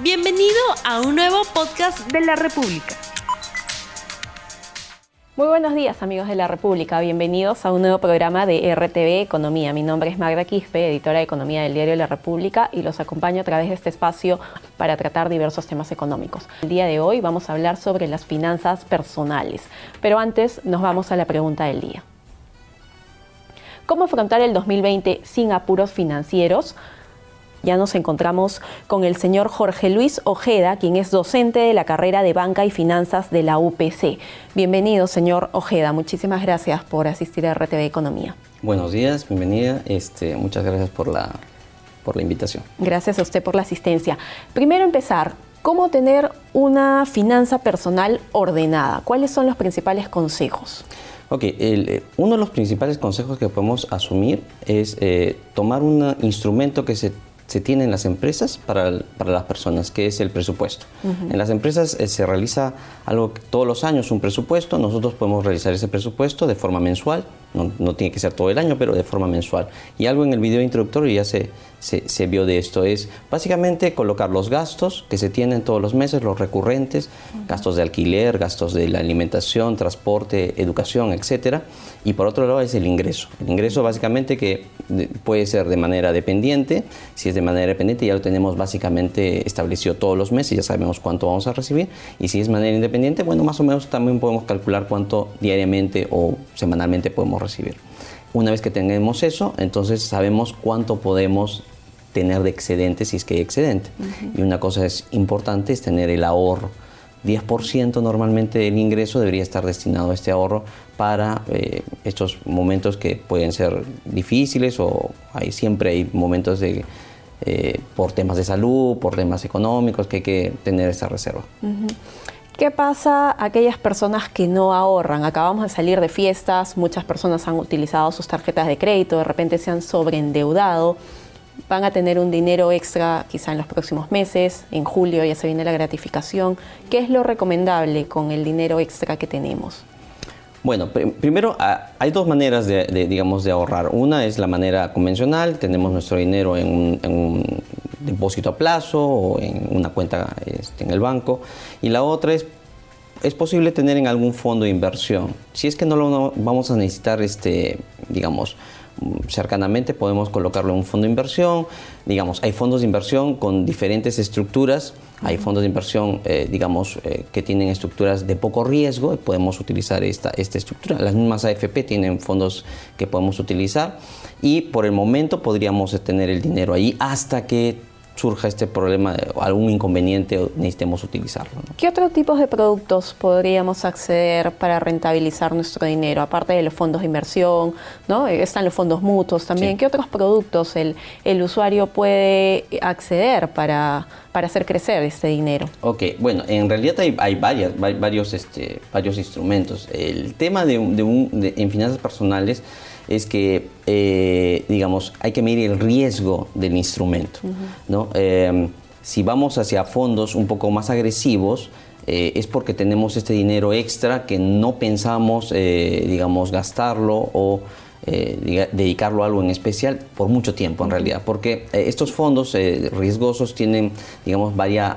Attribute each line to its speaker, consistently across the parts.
Speaker 1: Bienvenido a un nuevo podcast de la República.
Speaker 2: Muy buenos días amigos de la República, bienvenidos a un nuevo programa de RTV Economía. Mi nombre es Magda Quispe, editora de Economía del diario La República y los acompaño a través de este espacio para tratar diversos temas económicos. El día de hoy vamos a hablar sobre las finanzas personales, pero antes nos vamos a la pregunta del día. ¿Cómo afrontar el 2020 sin apuros financieros? Ya nos encontramos con el señor Jorge Luis Ojeda, quien es docente de la carrera de Banca y Finanzas de la UPC. Bienvenido, señor Ojeda. Muchísimas gracias por asistir a RTV Economía.
Speaker 3: Buenos días, bienvenida. Este, muchas gracias por la, por la invitación.
Speaker 2: Gracias a usted por la asistencia. Primero empezar, ¿cómo tener una finanza personal ordenada? ¿Cuáles son los principales consejos?
Speaker 3: Ok, eh, uno de los principales consejos que podemos asumir es eh, tomar un instrumento que se se tiene en las empresas para, para las personas, que es el presupuesto. En las empresas eh, se realiza algo todos los años, un presupuesto. Nosotros podemos realizar ese presupuesto de forma mensual, no, no, tiene que ser todo el año, pero de forma mensual. Y algo en el video introductorio ya se, se, vio de esto, es básicamente colocar los gastos que se tienen todos los meses, los recurrentes, gastos de alquiler, gastos de la alimentación, transporte, educación, etcétera. Y por otro lado es el ingreso. El ingreso básicamente que puede ser de manera dependiente, si es de manera dependiente ya lo tenemos básicamente establecido todos los meses, ya sabemos cuánto vamos a recibir. Y si es de manera independiente, bueno, más o menos también podemos calcular cuánto diariamente o semanalmente podemos recibir. Una vez que tengamos eso, entonces sabemos cuánto podemos tener de excedente si es que hay excedente. Y una cosa es importante es tener el ahorro. 10% normalmente del ingreso debería estar destinado a este ahorro para eh, estos momentos que pueden ser difíciles o hay, siempre hay momentos de, eh, por temas de salud, por temas económicos que hay que tener esa reserva.
Speaker 2: ¿Qué pasa a aquellas personas que no ahorran? Acabamos de salir de fiestas, muchas personas han utilizado sus tarjetas de crédito, de repente se han sobreendeudado, van a tener un dinero extra quizá en los próximos meses, en julio ya se viene la gratificación. ¿Qué es lo recomendable con el dinero extra que tenemos?
Speaker 3: Bueno, primero ah, hay dos maneras de, digamos, de ahorrar. Una es la manera convencional, tenemos nuestro dinero en un depósito a plazo o en una cuenta este, en el banco. Y la otra es, es posible tener en algún fondo de inversión. Si es que no lo vamos a necesitar, este, digamos, cercanamente podemos colocarlo en un fondo de inversión. Digamos, hay fondos de inversión con diferentes estructuras. Hay fondos de inversión, eh, digamos, eh, que tienen estructuras de poco riesgo y podemos utilizar esta, esta estructura. Las mismas AFP tienen fondos que podemos utilizar y por el momento podríamos tener el dinero ahí hasta que surja este problema, o algún inconveniente o necesitemos utilizarlo.
Speaker 2: ¿Qué otros tipos de productos podríamos acceder para rentabilizar nuestro dinero? Aparte de los fondos de inversión, ¿no? están los fondos mutuos también. ¿Qué otros productos el, el usuario puede acceder para, para hacer crecer este dinero?
Speaker 3: Ok, bueno, en realidad hay, hay varias, varios, este, varios instrumentos. El tema de, de, en finanzas personales es que, eh, digamos, hay que medir el riesgo del instrumento. ¿no? Eh, si vamos hacia fondos un poco más agresivos, eh, es porque tenemos este dinero extra que no pensamos, digamos, gastarlo o dedicarlo a algo en especial por mucho tiempo en realidad, porque estos fondos riesgosos tienen, digamos, varias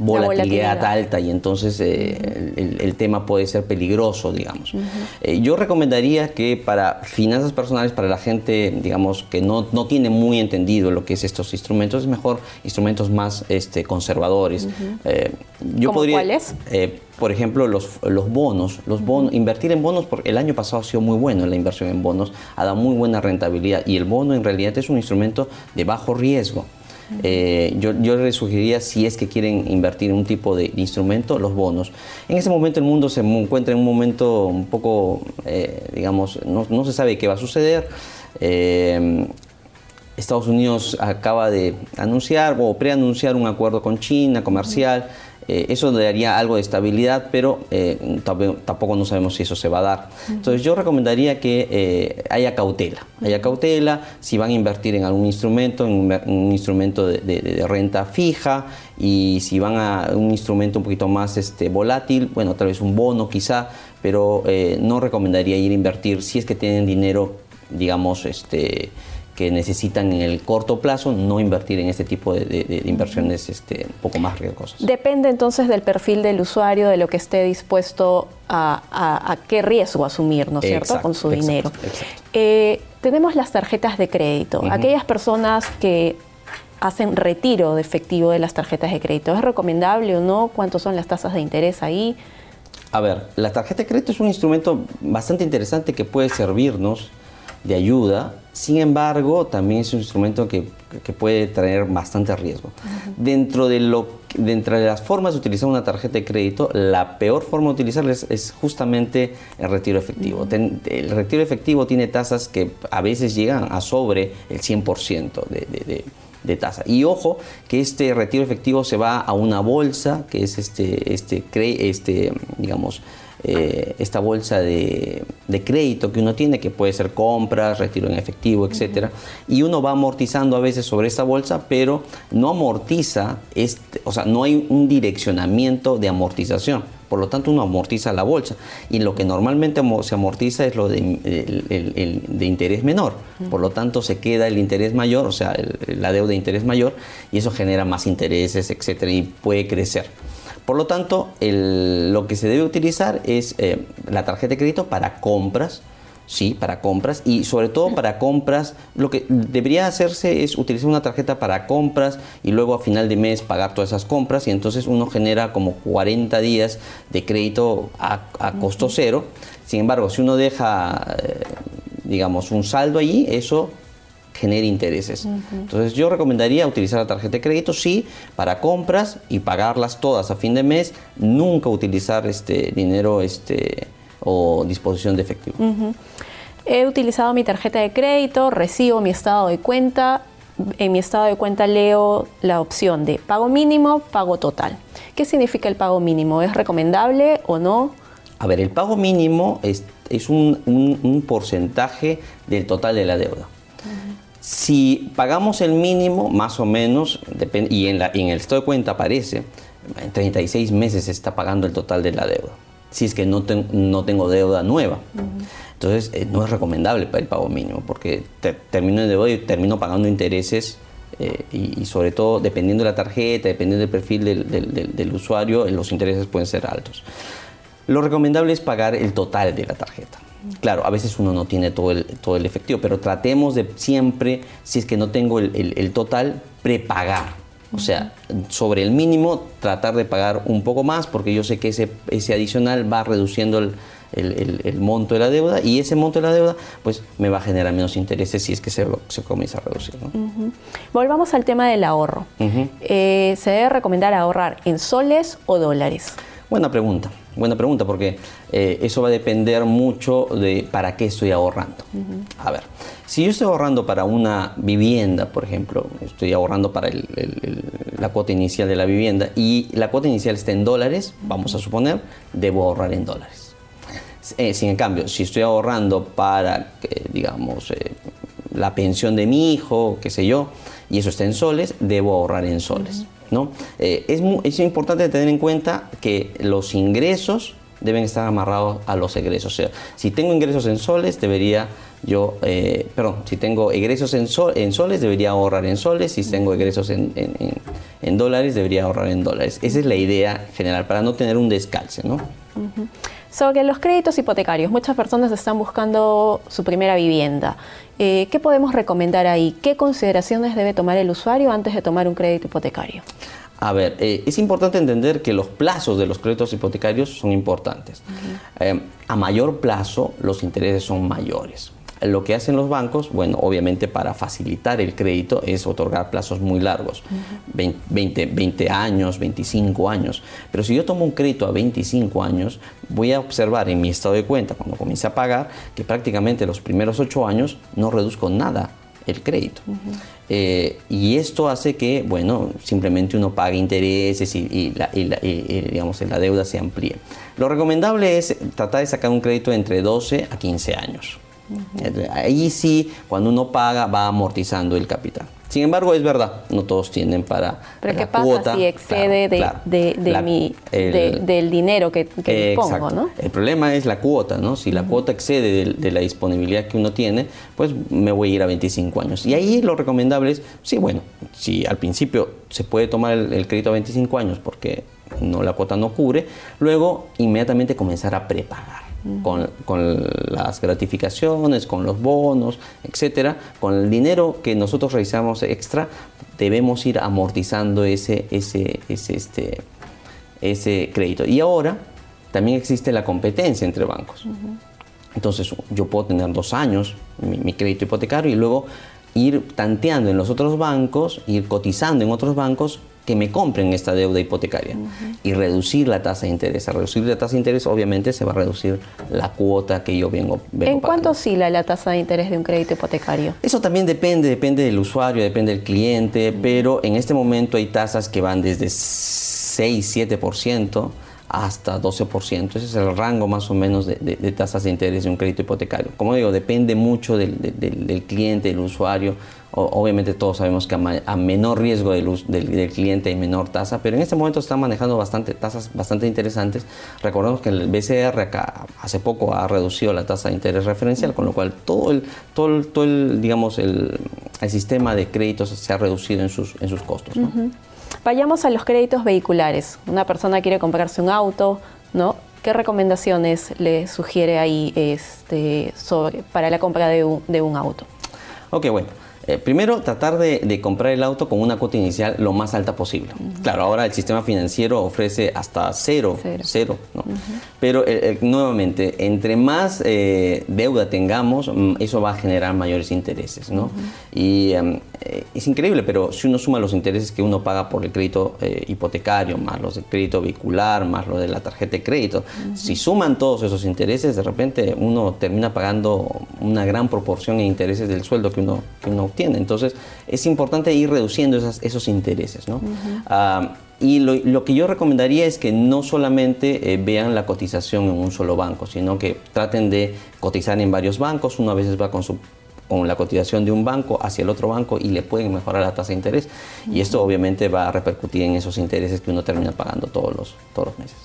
Speaker 3: volatilidad, alta y entonces eh, el, tema puede ser peligroso, digamos. Eh, yo recomendaría que para finanzas personales, para la gente, digamos, que no, no, tiene muy entendido lo que es estos instrumentos, es mejor instrumentos más este, conservadores.
Speaker 2: Eh, yo podría, ¿Cuáles?
Speaker 3: por ejemplo, los, los bonos. Los bonos invertir en bonos, porque el año pasado ha sido muy bueno la inversión en bonos, ha dado muy buena rentabilidad y el bono en realidad es un instrumento de bajo riesgo. Eh, yo, yo les sugeriría, si es que quieren invertir en un tipo de, instrumento, los bonos. En ese momento el mundo se encuentra en un momento un poco, eh, digamos, no, no, se sabe qué va a suceder. Eh, Estados Unidos acaba de anunciar o preanunciar un acuerdo con China comercial. Eh, eso daría algo de estabilidad, pero eh, tampoco no sabemos si eso se va a dar. Entonces yo recomendaría que eh, haya cautela, haya cautela, si van a invertir en algún instrumento, en un, instrumento de, renta fija, y si van a un instrumento un poquito más este, volátil, bueno, tal vez un bono quizá, pero no recomendaría ir a invertir si es que tienen dinero, digamos, este que necesitan en el corto plazo no invertir en este tipo de, inversiones este, un poco más riesgosas.
Speaker 2: Depende entonces del perfil del usuario, de lo que esté dispuesto a, qué riesgo asumir, ¿no es cierto?, con su dinero. Eh, tenemos las tarjetas de crédito. Aquellas personas que hacen retiro de efectivo de las tarjetas de crédito, ¿es recomendable o no? ¿Cuántas son las tasas de interés ahí?
Speaker 3: A ver, la tarjeta de crédito es un instrumento bastante interesante que puede servirnos de ayuda, sin embargo, también es un instrumento que, puede traer bastante riesgo. dentro, de lo, dentro de las formas de utilizar una tarjeta de crédito, la peor forma de utilizarla es, justamente el retiro efectivo. el retiro efectivo tiene tasas que a veces llegan a sobre el 100% de, de tasa. Y ojo que este retiro efectivo se va a una bolsa, que es este, este, este digamos, eh, esta bolsa de, crédito que uno tiene, que puede ser compras, retiro en efectivo, etc. Y uno va amortizando a veces sobre esta bolsa, pero no amortiza, este, o sea, no hay un direccionamiento de amortización. Por lo tanto, uno amortiza la bolsa. Y lo que normalmente se amortiza es lo de, de interés menor. Por lo tanto, se queda el interés mayor, o sea, la deuda de interés mayor, y eso genera más intereses, etcétera, y puede crecer. Por lo tanto, lo que se debe utilizar es eh, la tarjeta de crédito para compras, sí, para compras y sobre todo para compras, lo que debería hacerse es utilizar una tarjeta para compras y luego a final de mes pagar todas esas compras y entonces uno genera como 40 días de crédito a, costo cero. Sin embargo, si uno deja, eh, digamos, un saldo allí, eso genere intereses. Entonces yo recomendaría utilizar la tarjeta de crédito, sí, para compras y pagarlas todas a fin de mes, nunca utilizar este dinero este, o disposición de efectivo.
Speaker 2: He utilizado mi tarjeta de crédito, recibo mi estado de cuenta, en mi estado de cuenta leo la opción de pago mínimo, pago total. ¿Qué significa el pago mínimo? ¿Es recomendable o no?
Speaker 3: A ver, el pago mínimo es, un, porcentaje del total de la deuda. Si pagamos el mínimo, más o menos, y en, el estado de cuenta aparece, en 36 meses se está pagando el total de la deuda. Si es que no, no tengo deuda nueva. Entonces, eh, no es recomendable para el pago mínimo, porque termino de deuda y termino pagando intereses eh, y, sobre todo, dependiendo de la tarjeta, dependiendo del perfil del, usuario, los intereses pueden ser altos. Lo recomendable es pagar el total de la tarjeta. Claro, a veces uno no tiene todo el, todo el efectivo, pero tratemos de siempre, si es que no tengo el, total, prepagar. O sea, sobre el mínimo, tratar de pagar un poco más, porque yo sé que ese, ese adicional va reduciendo el, monto de la deuda y ese monto de la deuda pues me va a generar menos intereses si es que se, se comienza a reducir.
Speaker 2: Volvamos al tema del ahorro. Eh, ¿Se debe recomendar ahorrar en soles o dólares?
Speaker 3: Buena pregunta. Buena pregunta, porque eh, eso va a depender mucho de para qué estoy ahorrando. A ver, si yo estoy ahorrando para una vivienda, por ejemplo, estoy ahorrando para la cuota inicial de la vivienda y la cuota inicial está en dólares, vamos a suponer, debo ahorrar en dólares. Eh, sin en cambio, si estoy ahorrando para, digamos, eh, la pensión de mi hijo, qué sé yo, y eso está en soles, debo ahorrar en soles. ¿No? Eh, es, es importante tener en cuenta que los ingresos deben estar amarrados a los egresos. O sea, si tengo ingresos en soles, debería yo, eh, perdón, si tengo egresos en, en, soles, debería ahorrar en soles. Si tengo egresos en, dólares, debería ahorrar en dólares. Esa es la idea general, para no tener un descalce, ¿no?
Speaker 2: Sobre los créditos hipotecarios, muchas personas están buscando su primera vivienda. Eh, ¿Qué podemos recomendar ahí? ¿Qué consideraciones debe tomar el usuario antes de tomar un crédito hipotecario?
Speaker 3: A ver, eh, es importante entender que los plazos de los créditos hipotecarios son importantes. Eh, a mayor plazo, los intereses son mayores. Lo que hacen los bancos, bueno, obviamente para facilitar el crédito es otorgar plazos muy largos, 20, 20, años, 25 años. Pero si yo tomo un crédito a 25 años, voy a observar en mi estado de cuenta, cuando comience a pagar, que prácticamente los primeros 8 años no reduzco nada el crédito. Eh, y esto hace que, bueno, simplemente uno pague intereses y, la, digamos, la deuda se amplíe. Lo recomendable es tratar de sacar un crédito entre 12 a 15 años. Ahí sí, cuando uno paga, va amortizando el capital. Sin embargo, es verdad, no todos tienen para
Speaker 2: Pero ¿qué pasa si excede de, mi, del dinero que, que pongo, ¿no?
Speaker 3: El problema es la cuota, ¿no? Si la cuota excede de, la disponibilidad que uno tiene, pues me voy a ir a 25 años. Y ahí lo recomendable es, sí, bueno, si al principio se puede tomar el, crédito a 25 años porque no la cuota no cubre, luego inmediatamente comenzar a prepagar con, con, las gratificaciones, con los bonos, etcétera, con el dinero que nosotros realizamos extra, debemos ir amortizando ese, ese, ese, este, ese crédito. Y ahora también existe la competencia entre bancos. Entonces yo puedo tener dos años mi, mi, crédito hipotecario y luego ir tanteando en los otros bancos, ir cotizando en otros bancos que me compren esta deuda hipotecaria. Y reducir la tasa de interés. A reducir la tasa de interés, obviamente, se va a reducir la cuota que yo vengo, vengo
Speaker 2: ¿En cuánto oscila la tasa de interés de un crédito hipotecario?
Speaker 3: Eso también depende, depende del usuario, depende del cliente, pero en este momento hay tasas que van desde 6, 7% hasta 12%. Ese es el rango más o menos de, tasas de interés de un crédito hipotecario. Como digo, depende mucho del, cliente, del usuario obviamente todos sabemos que a, menor riesgo del, cliente hay menor tasa, pero en este momento están manejando bastante tasas bastante interesantes. Recordemos que el BCR acá hace poco ha reducido la tasa de interés referencial, con lo cual todo el, todo todo el digamos, el, sistema de créditos se ha reducido en sus, en sus costos.
Speaker 2: Vayamos a los créditos vehiculares. Una persona quiere comprarse un auto, ¿no? ¿Qué recomendaciones le sugiere ahí este, sobre, para la compra de un, de un auto?
Speaker 3: Ok, bueno. Eh, primero, tratar de, comprar el auto con una cuota inicial lo más alta posible. Claro, ahora el sistema financiero ofrece hasta cero, cero, ¿no? Pero eh, eh, nuevamente, entre más deuda tengamos, mm, eso va a generar mayores intereses, ¿no? Y em, es increíble, pero si uno suma los intereses que uno paga por el crédito hipotecario, más los del crédito vehicular, más los de la tarjeta de crédito, si suman todos esos intereses, de repente uno termina pagando una gran proporción de intereses del sueldo que uno, que uno obtiene. Entonces es importante ir reduciendo esos intereses. Ah, y lo, que yo recomendaría es que no solamente eh, vean la cotización en un solo banco, sino que traten de cotizar en varios bancos. Uno a veces va con su con la cotización de un banco hacia el otro banco y le pueden mejorar la tasa de interés. Y esto obviamente va a repercutir en esos intereses que uno termina pagando todos los, todos los meses.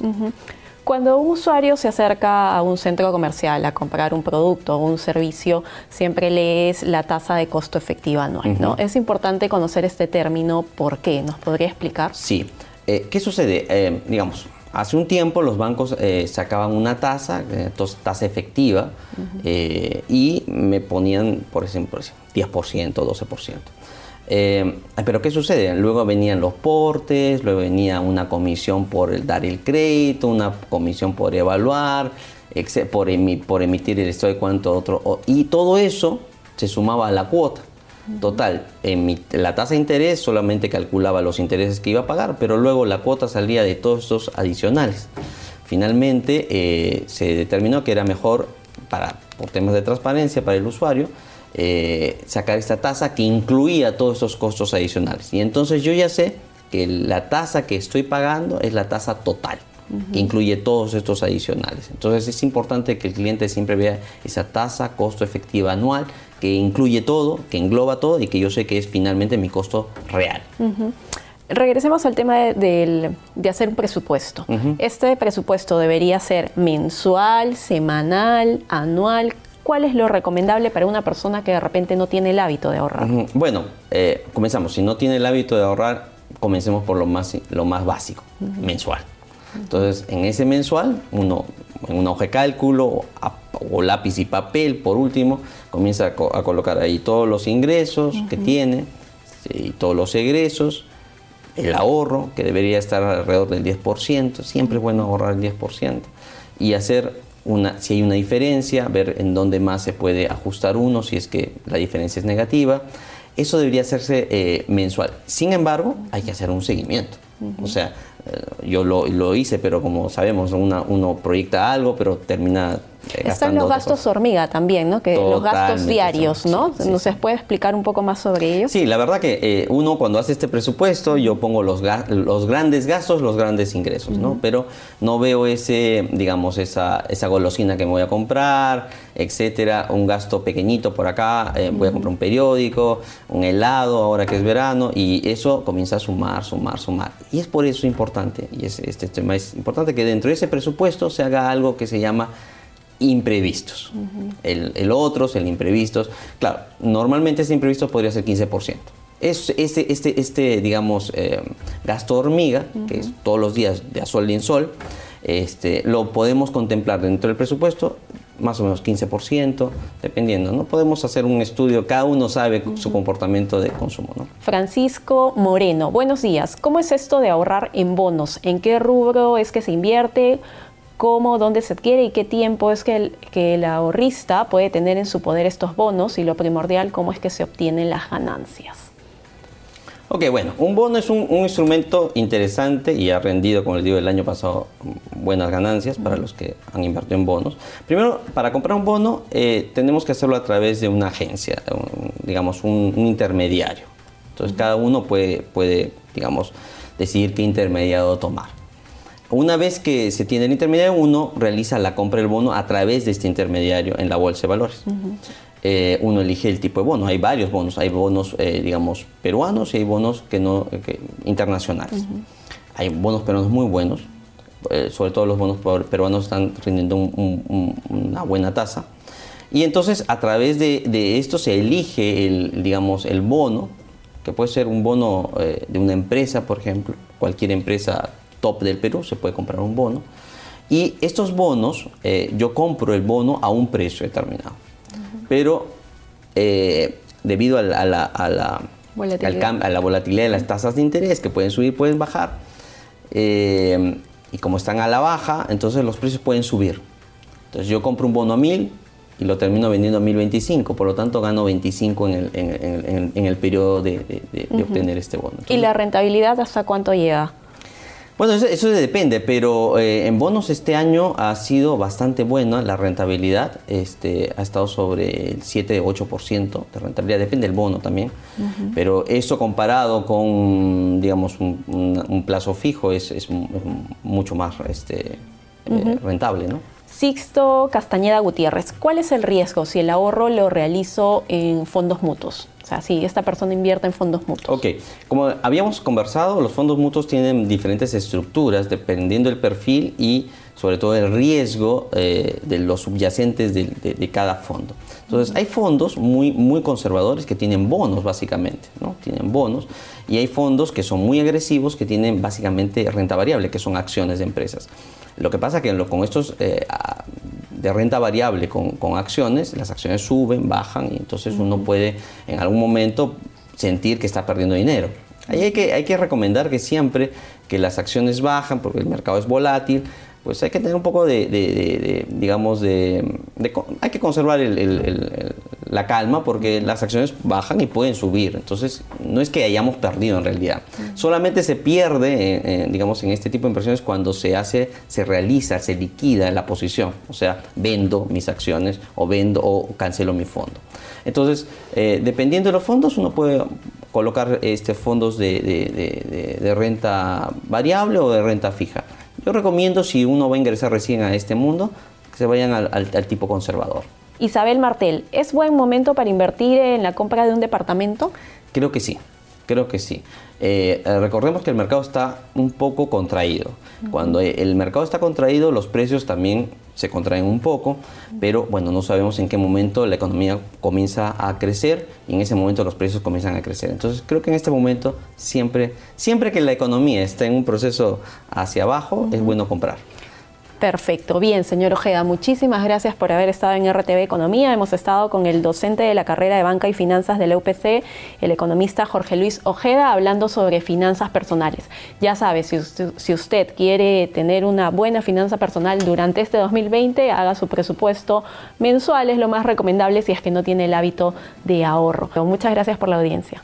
Speaker 2: Cuando un usuario se acerca a un centro comercial a comprar un producto o un servicio, siempre lees la tasa de costo efectiva anual. ¿no? Es importante conocer este término. ¿Por qué? ¿Nos podría explicar?
Speaker 3: Sí. Eh, ¿Qué sucede? Eh, digamos, hace un tiempo los bancos eh, sacaban una tasa, tasa efectiva, y me ponían, por ejemplo, 10%, 12%. Eh, pero ¿qué sucede? Luego venían los portes, luego venía una comisión por dar el crédito, una comisión por evaluar, por, por emitir el estado de cuánto otro, y todo eso se sumaba a la cuota. Total, la tasa de interés solamente calculaba los intereses que iba a pagar, pero luego la cuota salía de todos estos adicionales. Finalmente eh, se determinó que era mejor, para, por temas de transparencia para el usuario, eh, sacar esta tasa que incluía todos estos costos adicionales. Y entonces yo ya sé que la tasa que estoy pagando es la tasa total, que incluye todos estos adicionales. Entonces es importante que el cliente siempre vea esa tasa costo efectiva anual que incluye todo, que engloba todo y que yo sé que es finalmente mi costo real.
Speaker 2: Regresemos al tema de, hacer un presupuesto. Este presupuesto debería ser mensual, semanal, anual. ¿Cuál es lo recomendable para una persona que de repente no tiene el hábito de ahorrar?
Speaker 3: Bueno, eh, comenzamos. Si no tiene el hábito de ahorrar, comencemos por lo más, lo más básico, mensual. Entonces, en ese mensual, uno en una hoja de cálculo o, lápiz y papel, por último, comienza a, colocar ahí todos los ingresos que tiene y todos los egresos, el ahorro, que debería estar alrededor del 10%, siempre es bueno ahorrar el 10%, y hacer si hay una diferencia, ver en dónde más se puede ajustar uno, si es que la diferencia es negativa. Eso debería hacerse eh, mensual. Sin embargo, hay que hacer un seguimiento. O sea, yo lo, lo, hice, pero como sabemos, uno proyecta algo, pero termina
Speaker 2: eh, Están los gastos hormiga también, ¿no? Que los gastos diarios, ¿no? ¿Nos puede explicar un poco más sobre ello?
Speaker 3: Sí, la verdad que eh, uno cuando hace este presupuesto, yo pongo los, los grandes gastos, los grandes ingresos, ¿no? Pero no veo ese, digamos, esa, esa golosina que me voy a comprar, etcétera, un gasto pequeñito por acá, eh, voy a comprar un periódico, un helado ahora que es verano, y eso comienza a sumar, sumar, sumar. Y es por eso importante, y es, este tema es importante que dentro de ese presupuesto se haga algo que se llama imprevistos. el, el, otros, el imprevistos. Claro, normalmente ese imprevisto podría ser 15%. Es, este, este, este, digamos, eh, gasto hormiga, que es todos los días de a sol y en sol, este, lo podemos contemplar dentro del presupuesto más o menos 15%, dependiendo. No podemos hacer un estudio, cada uno sabe su comportamiento de consumo. ¿no?
Speaker 2: Francisco Moreno, buenos días. ¿Cómo es esto de ahorrar en bonos? ¿En qué rubro es que se invierte? cómo, dónde se adquiere y qué tiempo es que el, que el ahorrista puede tener en su poder estos bonos y lo primordial, cómo es que se obtienen las ganancias.
Speaker 3: Ok, bueno, un bono es un, instrumento interesante y ha rendido, como les digo, el año pasado buenas ganancias para los que han invertido en bonos. Primero, para comprar un bono eh, tenemos que hacerlo a través de una agencia, digamos, un, intermediario. Entonces, cada uno puede, puede, digamos, decidir qué intermediario tomar. Una vez que se tiene el intermediario, uno realiza la compra del bono a través de este intermediario en la bolsa de valores. Eh, uno elige el tipo de bono. Hay varios bonos. Hay bonos, eh, digamos, peruanos y hay bonos que no, internacionales. Hay bonos peruanos muy buenos. Eh, sobre todo los bonos peruanos están rindiendo una buena tasa. Y entonces a través de, esto se elige el, digamos, el bono, que puede ser un bono de una empresa, por ejemplo. Cualquier empresa top del Perú, se puede comprar un bono. Y estos bonos, eh, yo compro el bono a un precio determinado. Pero eh, debido a la, a, la, a, la, volatilidad. a la volatilidad de las tasas de interés, que pueden subir, pueden bajar, eh, y como están a la baja, entonces los precios pueden subir. Entonces yo compro un bono a 1000 y lo termino vendiendo a 1025, por lo tanto gano 25 en el, en el, en el, periodo de, obtener este bono.
Speaker 2: ¿Y la rentabilidad hasta cuánto llega?
Speaker 3: Bueno, eso, depende, pero eh, en bonos este año ha sido bastante buena la rentabilidad. Este, ha estado sobre el 7-8% de rentabilidad, depende del bono también. Pero eso comparado con, digamos, un, plazo fijo es, es, mucho más este, eh, rentable, ¿no?
Speaker 2: Sixto Castañeda Gutiérrez, ¿cuál es el riesgo si el ahorro lo realizo en fondos mutuos? O sea, si esta persona invierte en fondos mutuos.
Speaker 3: Ok, como habíamos conversado, los fondos mutuos tienen diferentes estructuras dependiendo del perfil y sobre todo el riesgo eh, de los subyacentes de, cada fondo. Entonces, hay fondos muy, muy conservadores que tienen bonos, básicamente, ¿no? Tienen bonos. Y hay fondos que son muy agresivos que tienen básicamente renta variable, que son acciones de empresas. Lo que pasa que con estos eh, de renta variable con, con, acciones, las acciones suben, bajan y entonces uno puede en algún momento sentir que está perdiendo dinero. Ahí hay que, hay que recomendar que siempre que las acciones bajan, porque el mercado es volátil, pues hay que tener un poco de, digamos, de, hay que conservar la calma porque las acciones bajan y pueden subir. Entonces, no es que hayamos perdido en realidad. Solamente se pierde, eh, eh, digamos, en este tipo de inversiones cuando se hace, se realiza, se liquida la posición. O sea, vendo mis acciones o vendo o cancelo mi fondo. Entonces, eh, dependiendo de los fondos, uno puede colocar este, fondos de renta variable o de renta fija. Yo recomiendo, si uno va a ingresar recién a este mundo, que se vayan al, tipo conservador.
Speaker 2: Isabel Martel, ¿es buen momento para invertir en la compra de un departamento?
Speaker 3: Creo que sí, creo que sí. Eh, recordemos que el mercado está un poco contraído. Cuando el mercado está contraído, los precios también se contraen un poco, pero bueno, no sabemos en qué momento la economía comienza a crecer y en ese momento los precios comienzan a crecer. Entonces creo que en este momento siempre, siempre que la economía está en un proceso hacia abajo, es bueno comprar.
Speaker 2: Perfecto. Bien, señor Ojeda, muchísimas gracias por haber estado en RTV Economía. Hemos estado con el docente de la carrera de Banca y Finanzas de la UPC, el economista Jorge Luis Ojeda, hablando sobre finanzas personales. Ya sabe, si usted, si usted quiere tener una buena finanza personal durante este 2020, haga su presupuesto mensual, es lo más recomendable si es que no tiene el hábito de ahorro. Muchas gracias por la audiencia.